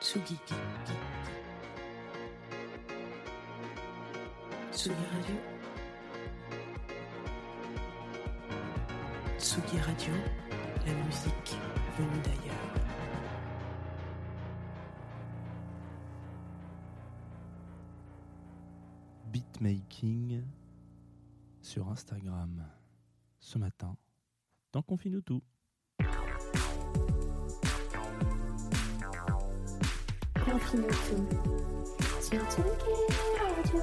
Tsugi. Tsugi Radio. Tsugi Radio, la musique venue d'ailleurs. Beatmaking sur Instagram ce matin dans Confine tout. 걸어주는 숨좀 길어줘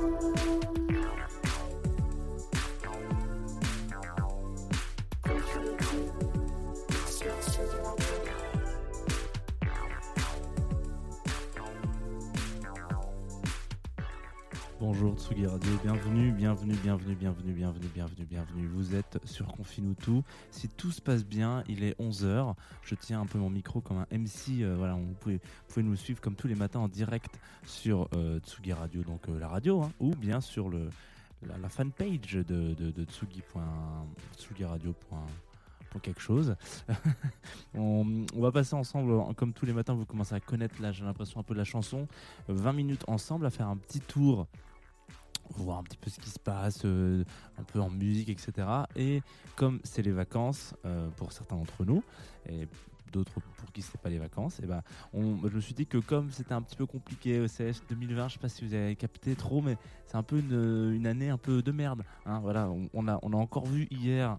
Tsugi Radio, bienvenue, bienvenue, bienvenue, bienvenue, bienvenue, bienvenue, bienvenue. Vous êtes sur Confine tout. Si tout se passe bien, il est 11h. Je tiens un peu mon micro comme un MC. euh, voilà, vous pouvez, vous pouvez nous suivre comme tous les matins en direct sur euh, Tsugi Radio, donc euh, la radio, hein, ou bien sur le, la, la fanpage de, de, de Tsugi. Tsugi Radio. pour quelque chose. on, on va passer ensemble, comme tous les matins, vous commencez à connaître là, j'ai l'impression un peu la chanson. 20 minutes ensemble à faire un petit tour voir un petit peu ce qui se passe, euh, un peu en musique, etc. Et comme c'est les vacances euh, pour certains d'entre nous, et d'autres pour qui c'est pas les vacances, et ben, on, je me suis dit que comme c'était un petit peu compliqué au CS 2020, je sais pas si vous avez capté trop, mais c'est un peu une, année un peu de merde. hein. voilà, on a, on a encore vu hier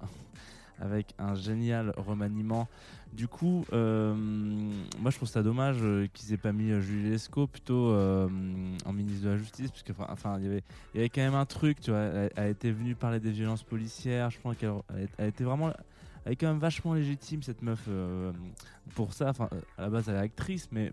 avec un génial remaniement. Du coup, euh, moi je trouve ça dommage euh, qu'ils aient pas mis euh, Julie Lescaut plutôt en ministre de la Justice, parce que enfin, il y avait, quand même un truc, tu vois. Elle, elle était venue parler des violences policières. Je pense qu'elle elle, elle était vraiment, elle est quand même vachement légitime cette meuf pour ça. Enfin, à la base elle est actrice, mais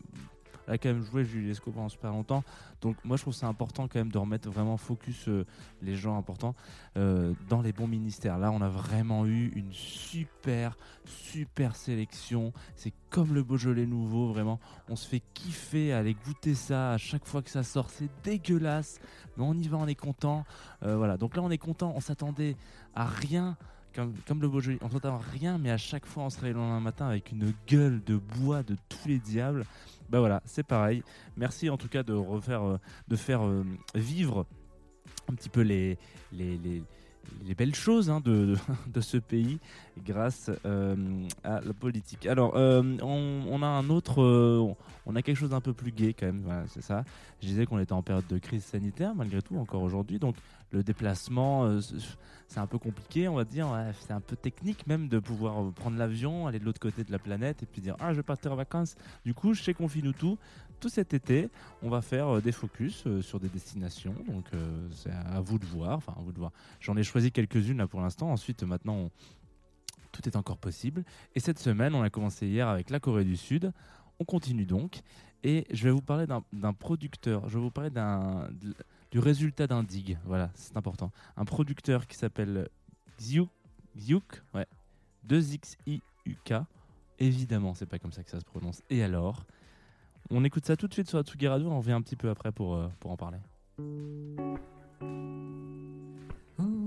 elle a quand même joué Julie Lescaut pendant super longtemps. Donc moi je trouve ça important quand même de remettre vraiment focus euh, les gens importants euh, dans les bons ministères. Là on a vraiment eu une super super sélection. C'est comme le Beaujolais nouveau vraiment. On se fait kiffer à aller goûter ça à chaque fois que ça sort. C'est dégueulasse, mais on y va, on est content. Euh, voilà. Donc là on est content. On s'attendait à rien. Comme, le Beaujolais, on s'attend à rien, mais à chaque fois on se réveille le lendemain matin avec une gueule de bois de tous les diables. Bah voilà, c'est pareil. Merci en tout cas de refaire, euh, de faire euh, vivre un petit peu les, les, les, les belles choses hein, de, de, ce pays grâce euh, à la politique. Alors, on, on a un autre, on a quelque chose d'un peu plus gai quand même. Voilà, c'est ça. Je disais qu'on était en période de crise sanitaire malgré tout encore aujourd'hui, donc le déplacement, euh, c'est un peu compliqué, on va dire. C'est un peu technique même de pouvoir euh, prendre l'avion, aller de l'autre côté de la planète et puis dire ah je vais partir en vacances. Du coup, chez Confinutu, tout cet été, on va faire euh, des focus sur des destinations. Donc c'est à vous de voir. Vous de voir. J'en ai choisi quelques-unes là pour l'instant. Ensuite, maintenant, tout est encore possible. Et cette semaine, on a commencé hier avec la Corée du Sud. On continue donc. Et je vais vous parler d'un producteur. Je vais vous parler du résultat d'un dig. Voilà, c'est important. Un producteur qui s'appelle Xiuk, Xiuk, ouais, 2XIUK. Évidemment, c'est pas comme ça que ça se prononce. Et alors On écoute ça tout de suite sur Atsugi Radio. On revient un petit peu après pour, euh, pour en parler. 별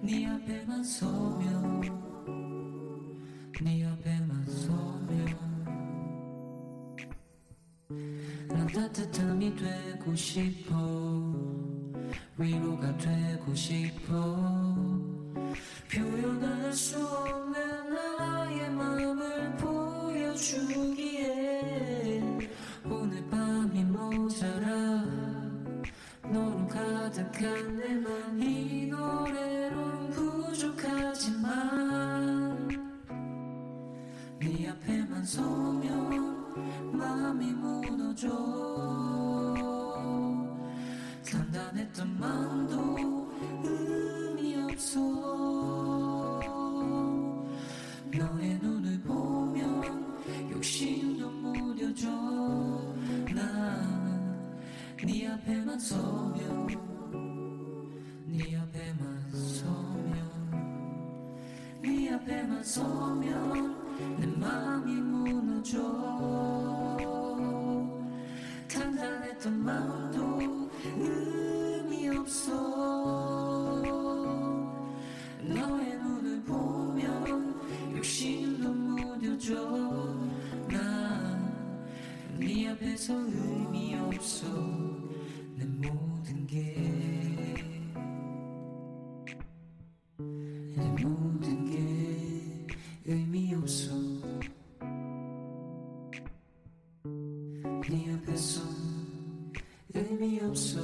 네 앞에만 서면 네 앞에만 서면. 난 따뜻함이 되고 싶어 위로가 되고 싶어. somią me up so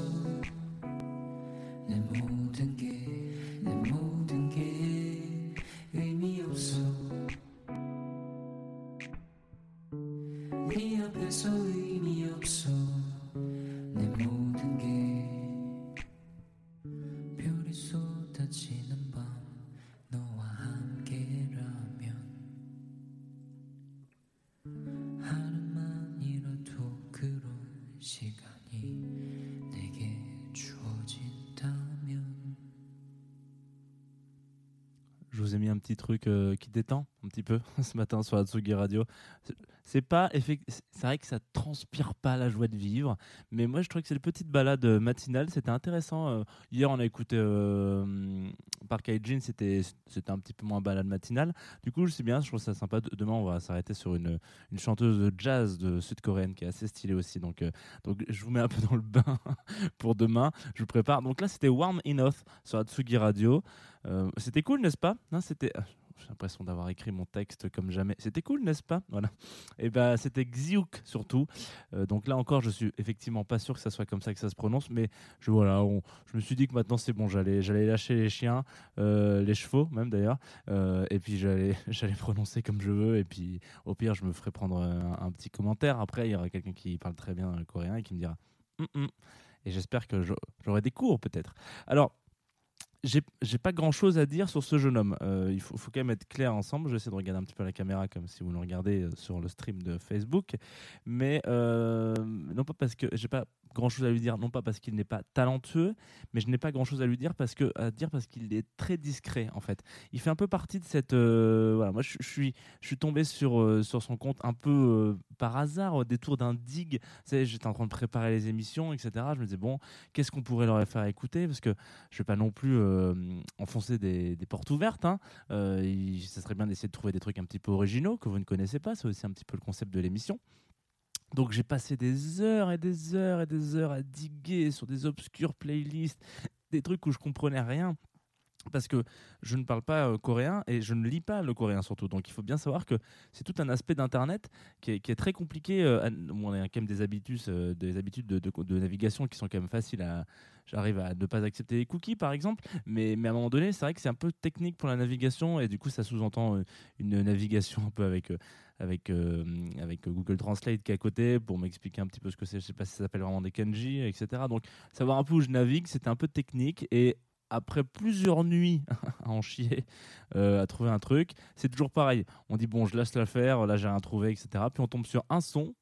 truc euh, qui détend un petit peu ce matin sur Atsugi Radio. C'est- pas c'est vrai que ça transpire pas la joie de vivre, mais moi je trouve que c'est une petite balade euh, matinale, c'était intéressant. euh, Hier on a écouté euh, Park Hygiene, c'était c'était un petit peu moins balade matinale. Du coup, je sais bien, je trouve ça sympa. De- Demain on va s'arrêter sur une une chanteuse de jazz de sud-coréenne qui est assez stylée aussi. Donc euh, donc je vous mets un peu dans le bain pour demain. Je vous prépare. Donc là c'était Warm Enough sur Atsugi Radio. Euh, c'était cool, n'est-ce pas? C'était. J'ai l'impression d'avoir écrit mon texte comme jamais. C'était cool, n'est-ce pas? Voilà. Et ben, c'était Xiuk surtout. Euh, donc là encore, je suis effectivement pas sûr que ça soit comme ça que ça se prononce, mais je voilà, je me suis dit que maintenant c'est bon, j'allais, j'allais lâcher les chiens, euh, les chevaux même d'ailleurs, euh, et puis j'allais, j'allais prononcer comme je veux, et puis au pire, je me ferai prendre un, petit commentaire. Après, il y aura quelqu'un qui parle très bien coréen et qui me dira. Hum, hum. Et j'espère que j'au- j'aurai des cours peut-être. Alors j'ai pas grand chose à dire sur ce jeune homme. Euh, il faut, faut quand même être clair ensemble. Je vais essayer de regarder un petit peu la caméra comme si vous le regardez euh, sur le stream de Facebook. Mais euh, non pas parce que j'ai pas grand chose à lui dire, non pas parce qu'il n'est pas talentueux, mais je n'ai pas grand chose à lui dire parce que à dire parce qu'il est très discret en fait. Il fait un peu partie de cette euh, voilà. Moi je, suis je suis tombé sur euh, sur son compte un peu euh, par hasard au détour d'un dig. J'étais en train de préparer les émissions, etc. Je me disais bon, qu'est-ce qu'on pourrait leur faire écouter? Parce que je vais pas non plus enfoncer des, des portes ouvertes. Hein. Ça serait bien d'essayer de trouver des trucs un petit peu originaux que vous ne connaissez pas. C'est aussi un petit peu le concept de l'émission. Donc j'ai passé des heures et des heures et des heures à diguer sur des obscures playlists, des trucs où je comprenais rien. Parce que je ne parle pas euh, coréen et je ne lis pas le coréen surtout. Donc il faut bien savoir que c'est tout un aspect d'Internet qui est, très compliqué. euh, on a quand même des habitudes, euh, des habitudes de, navigation qui sont quand même faciles à. J'arrive à ne pas accepter les cookies par exemple. Mais, à un moment donné, c'est vrai que c'est un peu technique pour la navigation et du coup ça sous-entend euh, une navigation un peu avec, euh, avec, Google Translate qui est à côté pour m'expliquer un petit peu ce que c'est. Je sais pas si ça s'appelle vraiment des kanji, etc. Donc savoir un peu où je navigue, c'était un peu technique et après plusieurs nuits à en chier, euh, à trouver un truc, c'est toujours pareil. On dit bon, je laisse l'affaire, là j'ai rien trouvé, etc. Puis on tombe sur un son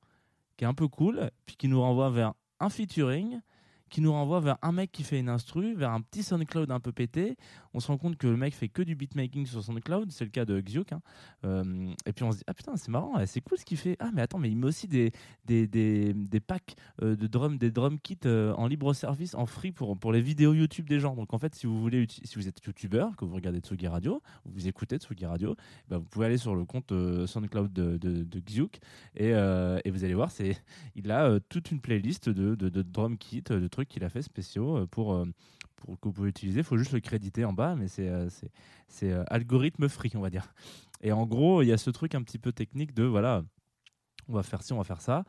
qui est un peu cool, puis qui nous renvoie vers un featuring qui nous renvoie vers un mec qui fait une instru, vers un petit SoundCloud un peu pété. On se rend compte que le mec fait que du beatmaking sur SoundCloud, c'est le cas de Xiuk. hein. Euh, et puis on se dit, ah putain, c'est marrant, ouais, c'est cool ce qu'il fait. Ah, mais attends, mais il met aussi des, des, des, des packs euh, de drum, des drum kits euh, en libre service, en free pour, pour les vidéos YouTube des gens. Donc en fait, si vous voulez, si vous êtes youtubeur, que vous regardez Tsugi Radio, vous écoutez Tsugi Radio, bah, vous pouvez aller sur le compte euh, SoundCloud de, de, de et, et vous allez voir, il a toute une playlist de, de, de drum kits, de trucs qu'il a fait spéciaux euh, pour, euh, pour que vous pouvez utiliser. Il faut juste le créditer en bas, mais c'est, euh, c'est, algorithme free, on va dire. Et en gros, il y a ce truc un petit peu technique de voilà, on va faire ci, on va faire ça.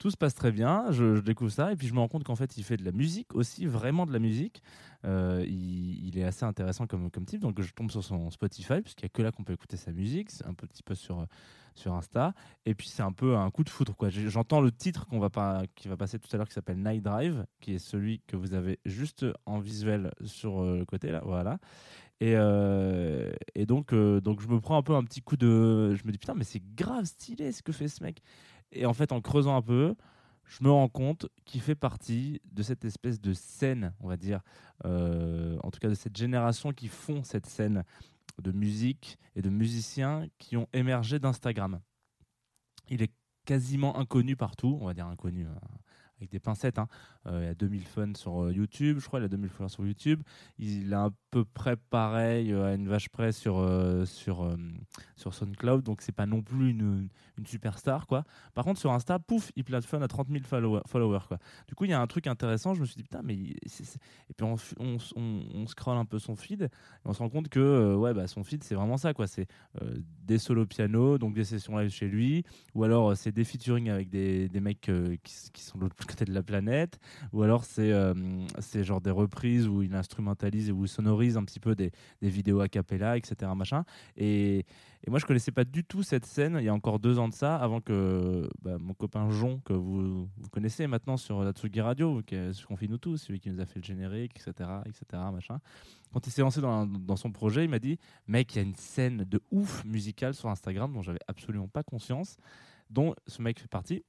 Tout se passe très bien, je, découvre ça, et puis je me rends compte qu'en fait, il fait de la musique aussi, vraiment de la musique. Euh, il, est assez intéressant comme, type, donc je tombe sur son Spotify, puisqu'il n'y a que là qu'on peut écouter sa musique, c'est un petit peu sur, sur Insta, et puis c'est un peu un coup de foudre. quoi. J'entends le titre qu'on va qui va passer tout à l'heure, qui s'appelle Night Drive, qui est celui que vous avez juste en visuel sur euh, le côté, là, voilà. Et, euh, donc, donc je me prends un peu un petit coup de... Je me dis, putain, mais c'est grave stylé ce que fait ce mec. Et en fait, en creusant un peu, je me rends compte qu'il fait partie de cette espèce de scène, on va dire, euh, en tout cas de cette génération qui font cette scène de musique et de musiciens qui ont émergé d'Instagram. Il est quasiment inconnu partout, on va dire inconnu euh, avec des pincettes. hein. Euh, il a 2000 fans sur euh, YouTube, je crois, il a 2000 followers sur YouTube. Il est à peu près pareil euh, à une vache près sur, sur, sur SoundCloud, donc c'est pas non plus une, une superstar. quoi. Par contre, sur Insta, pouf, il plafonne à 30 000 follower- followers. quoi. Du coup, il y a un truc intéressant, je me suis dit, putain, mais. Et puis on, on, scrolle un peu son feed, et on se rend compte que ouais, bah, son feed, c'est vraiment ça. quoi. C'est des solos piano, donc des sessions live chez lui, ou alors c'est des featuring avec des, des mecs qui, qui sont de l'autre côté de la planète, ou alors c'est euh, genre des reprises où il instrumentalise et où il sonorise un petit peu des, des vidéos a cappella, etc. Machin. Et, et moi, je connaissais pas du tout cette scène il y a encore deux ans de ça, avant que bah, mon copain Jon, que vous, vous connaissez maintenant sur la Tsugi Radio, qui est sur Confine-nous tous, celui qui nous a fait le générique, etc. etc. Machin. Quand il s'est lancé dans, dans son projet, il m'a dit Mec, il y a une scène de ouf musicale sur Instagram dont j'avais absolument pas conscience, dont ce mec fait partie.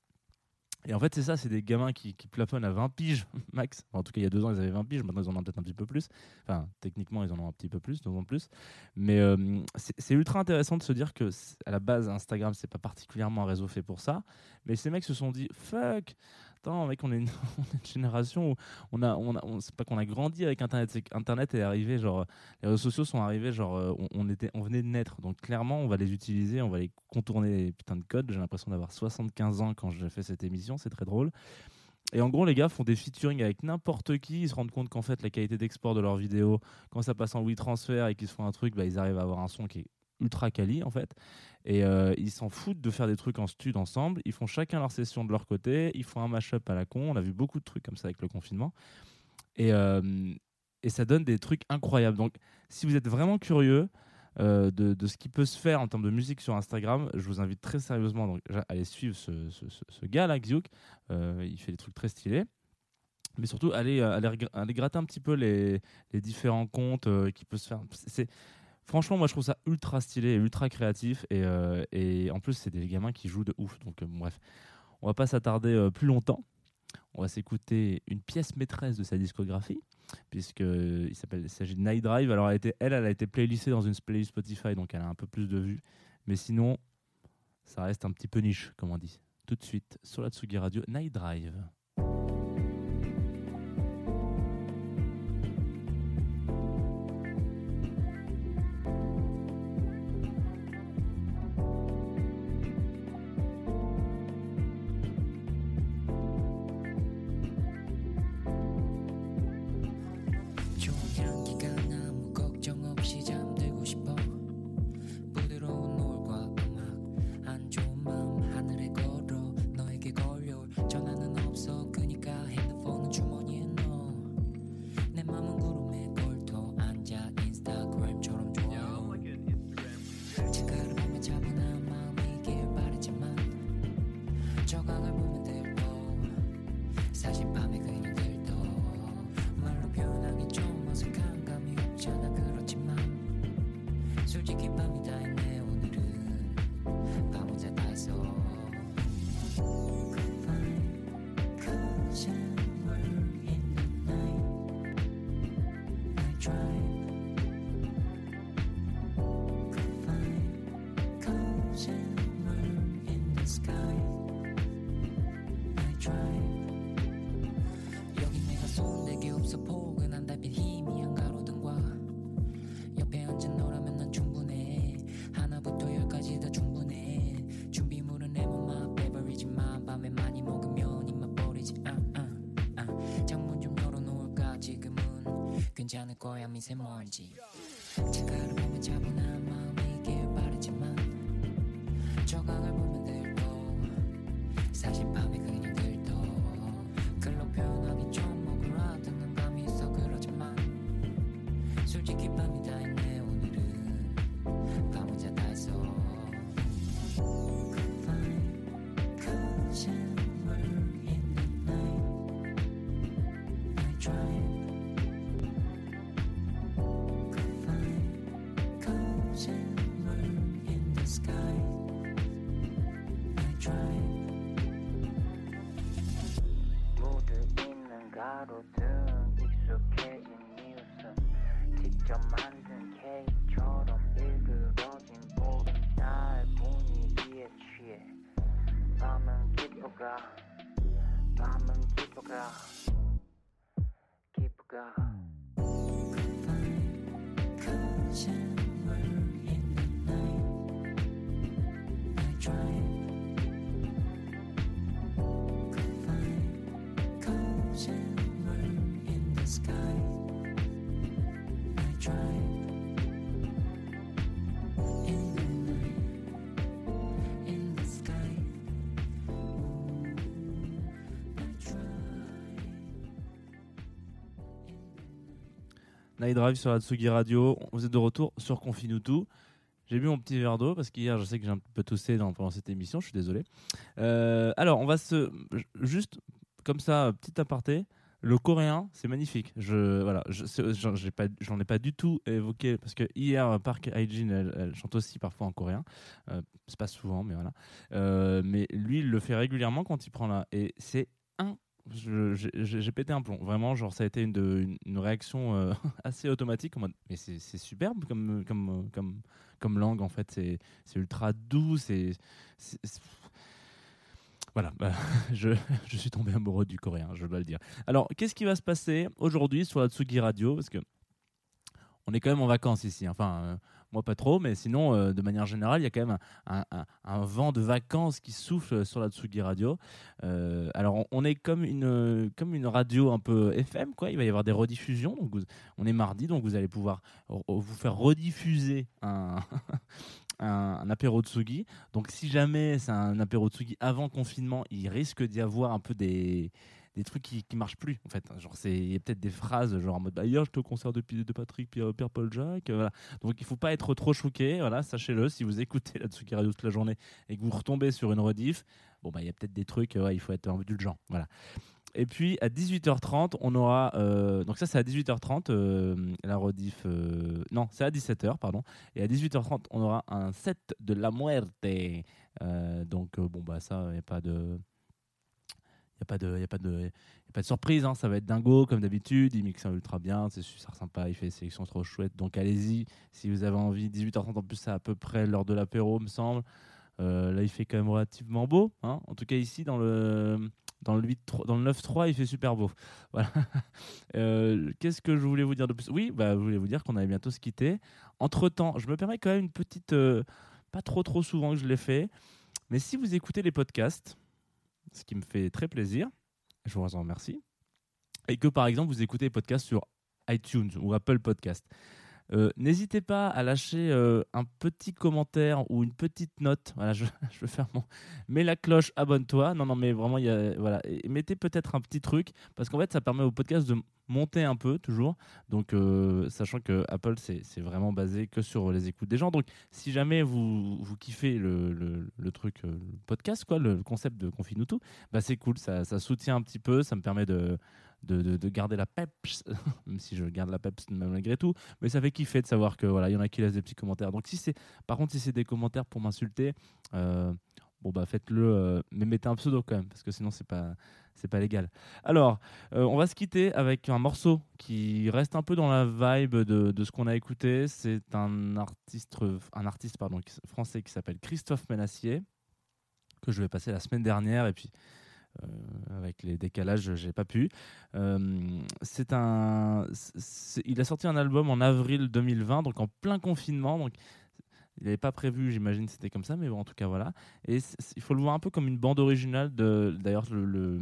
Et en fait, c'est ça, c'est des gamins qui, qui plafonnent à 20 piges max. En tout cas, il y a deux ans, ils avaient 20 piges. Maintenant, ils en ont peut-être un petit peu plus. Enfin, techniquement, ils en ont un petit peu plus, de plus. Mais euh, c'est ultra intéressant de se dire que, à la base, Instagram, c'est pas particulièrement un réseau fait pour ça. Mais ces mecs se sont dit, fuck, mec, on est une, génération où on a, on a, c'est pas qu'on a grandi avec Internet, c'est qu'Internet est arrivé, genre, les réseaux sociaux sont arrivés, genre, euh, on, on était, on venait de naître. Donc, clairement, on va les utiliser, on va les contourner, les putains de codes. J'ai l'impression d'avoir 75 ans quand je fais cette émission, c'est très drôle. Et en gros, les gars font des featuring avec n'importe qui. Ils se rendent compte qu'en fait, la qualité d'export de leurs vidéos, quand ça passe en WeTransfer et qu'ils se font un truc, bah, ils arrivent à avoir un son qui est ultra quali en fait. Et euh, ils s'en foutent de faire des trucs en stud ensemble. Ils font chacun leur session de leur côté. Ils font un mashup à la con. On a vu beaucoup de trucs comme ça avec le confinement. Et, euh, et ça donne des trucs incroyables. Donc, si vous êtes vraiment curieux euh, de, de ce qui peut se faire en termes de musique sur Instagram, je vous invite très sérieusement donc, à aller suivre ce, ce, ce- ce gars-là, Xiuk. Il fait des trucs très stylés. Mais surtout, allez, allez, regr- allez gratter un petit peu les, les différents comptes qui peuvent se faire. C'est- franchement, moi, je trouve ça ultra stylé et ultra créatif. Et, euh, en plus, c'est des gamins qui jouent de ouf. Donc, euh, bref, on va pas s'attarder euh, plus longtemps. On va s'écouter une pièce maîtresse de sa discographie, puisque euh, il s'appelle, il s'agit de Night Drive. Alors, elle elle, elle a été playlistée dans une playlist Spotify, donc elle a un peu plus de vues. Mais sinon, ça reste un petit peu niche, comme on dit. Tout de suite sur la Tsugi Radio, Night Drive. 않을 거야 미세먼지. 창가 감사합니다. Night Drive sur la Tsugi Radio. Vous êtes de retour sur Confine tout. J'ai bu mon petit verre d'eau parce qu'hier, je sais que j'ai un peu toussé pendant cette émission. Je suis désolé. Euh, alors, on va se. Juste comme ça, petit aparté. Le coréen, c'est magnifique. Je voilà, j'en ai pas du tout évoqué parce que hier Park Hyjin, elle, chante aussi parfois en coréen. Euh, c'est pas souvent, mais voilà. Euh, mais lui, il le fait régulièrement quand il prend là, et c'est J'ai pété un plomb. Vraiment, genre ça a été une, réaction euh, assez automatique mais c'est superbe comme langue en fait. C'est ultra doux. Voilà, bah, je, je suis tombé amoureux du coréen, je dois le dire. Alors, qu'est-ce qui va se passer aujourd'hui sur la Tsugi Radio? Parce que on est quand même en vacances ici. Enfin, euh, moi pas trop, mais sinon, euh, de manière générale, il y a quand même un, vent de vacances qui souffle sur la Tsugi Radio. Euh, alors, on, est comme une, comme une radio un peu FM, quoi. Il va y avoir des rediffusions. Donc, on est mardi, donc vous allez pouvoir vous faire rediffuser un, un, un apéro Tsugi. Donc, si jamais c'est un apéro Tsugi avant confinement, il risque d'y avoir un peu des des trucs qui, qui marchent plus en fait. Genre c'est il y a peut-être des phrases genre en mode bah, hier j'étais au concert de, de Patrick Pierre, Pierre Paul Jacques euh, voilà. Donc il faut pas être trop choqué voilà sachez-le. Si vous écoutez la Tsuki Radio toute la journée et que vous retombez sur une rediff bon bah il y a peut-être des trucs euh, ouais, il faut être indulgent voilà. Et puis à 18h30 on aura euh, donc ça c'est à 18h30 euh, la rediff non c'est à 17h pardon. Et à 18h30 on aura un set de la muerte. Donc bon bah ça il n'y a pas de n'y a pas de, a a pas de surprise, hein, ça va être dingo comme d'habitude. Il mixe ultra bien, c'est super sympa, il fait des sélections trop chouettes. Donc allez-y si vous avez envie. 18h30 en plus, c'est à peu près l'heure de l'apéro, me semble. Euh, là, il fait quand même relativement beau. hein. En tout cas, ici, dans le, dans le, 8-3 dans le 9-3, il fait super beau. Voilà. Euh, Qu'est-ce que je voulais vous dire de plus? Oui, bah, je voulais vous dire qu'on allait bientôt se quitter. Entre temps, je me permets quand même une petite. euh, pas trop, trop souvent que je l'ai fait. Mais si vous écoutez les podcasts, ce qui me fait très plaisir, je vous en remercie, et que par exemple vous écoutez les podcasts sur iTunes ou Apple Podcast, euh, n'hésitez pas à lâcher euh, un petit commentaire ou une petite note. Voilà, je, je vais faire mon. Mets la cloche, abonne-toi. Non, non, mais vraiment, y a, voilà. Et mettez peut-être un petit truc parce qu'en fait, ça permet au podcast de monter un peu toujours. Donc, euh, sachant que Apple, c'est vraiment basé que sur les écoutes des gens. Donc, si jamais vous, vous kiffez le, le, le truc, le podcast, quoi, le concept de Confine tout, bah, c'est cool. Ça, ça soutient un petit peu. Ça me permet de, de, de, de garder la peps, même si je garde la peps malgré tout. Mais ça fait kiffer de savoir que voilà, il y en a qui laissent des petits commentaires. Donc, si c'est, par contre, si c'est des commentaires pour m'insulter, euh, bon bah faites-le, euh, mais mettez un pseudo quand même, parce que sinon c'est pas, c'est pas légal. Alors, euh, on va se quitter avec un morceau qui reste un peu dans la vibe de, de ce qu'on a écouté. C'est un artiste, un artiste pardon, français qui s'appelle Christophe Menassier, que je vais passer la semaine dernière, et puis avec les décalages, j'ai pas pu. Euh, c'est un, il a sorti un album en avril 2020, donc en plein confinement. Donc Il n'avait pas prévu, j'imagine, c'était comme ça, mais bon, en tout cas, voilà. Et il faut le voir un peu comme une bande originale de. D'ailleurs, le-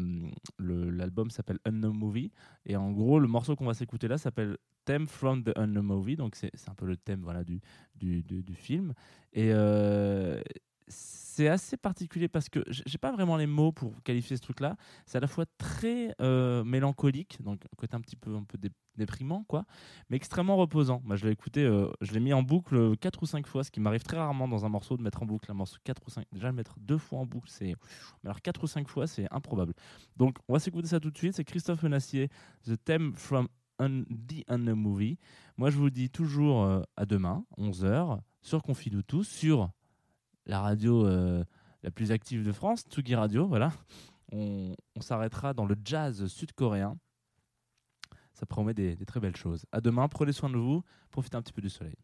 le- l'album s'appelle Unknown Movie. Et en gros, le morceau qu'on va s'écouter là s'appelle Theme from the Unknown Movie. Donc, c'est un peu le thème voilà, du, du, du- du film. Et euh, c'est assez particulier parce que j'ai pas vraiment les mots pour qualifier ce truc-là. C'est à la fois très euh, mélancolique, donc côté un petit peu un peu dé- déprimant, quoi, mais extrêmement reposant. Moi, je l'ai écouté, euh, je l'ai mis en boucle quatre ou cinq fois, ce qui m'arrive très rarement dans un morceau de mettre en boucle un morceau quatre ou cinq. Déjà le mettre deux fois en boucle, c'est alors quatre ou cinq fois, c'est improbable. Donc, on va s'écouter ça tout de suite. C'est Christophe Menassier, The Theme from Un- The Unknown Movie. Moi, je vous dis toujours euh, à demain, 11h, sur Confidou tous, sur la radio euh, la plus active de France, Tsugi Radio, voilà. On, s'arrêtera dans le jazz sud-coréen. Ça promet des, des très belles choses. À demain, prenez soin de vous, profitez un petit peu du soleil.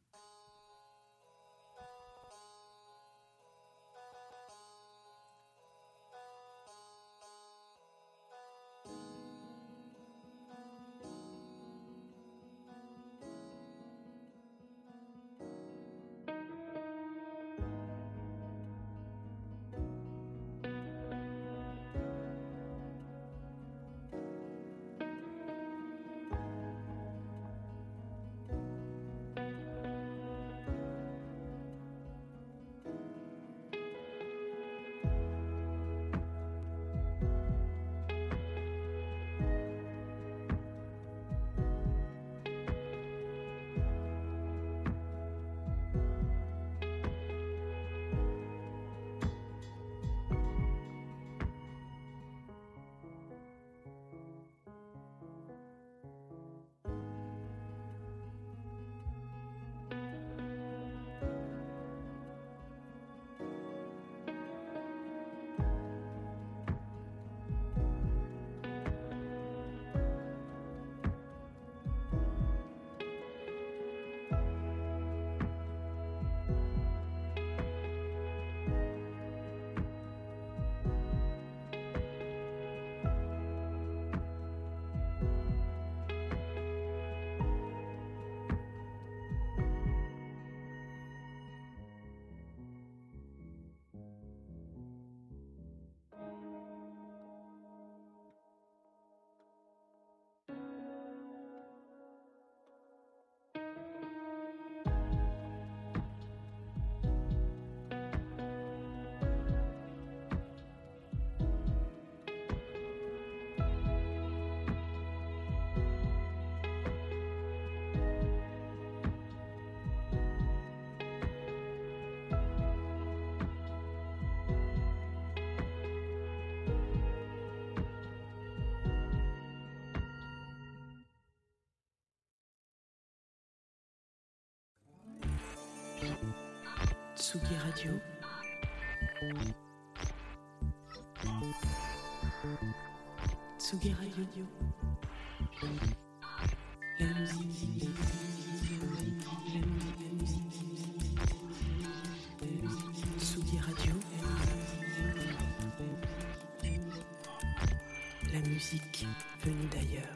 Tsugi Radio. Tsugi Radio. La musique. Radio. La musique venue d'ailleurs.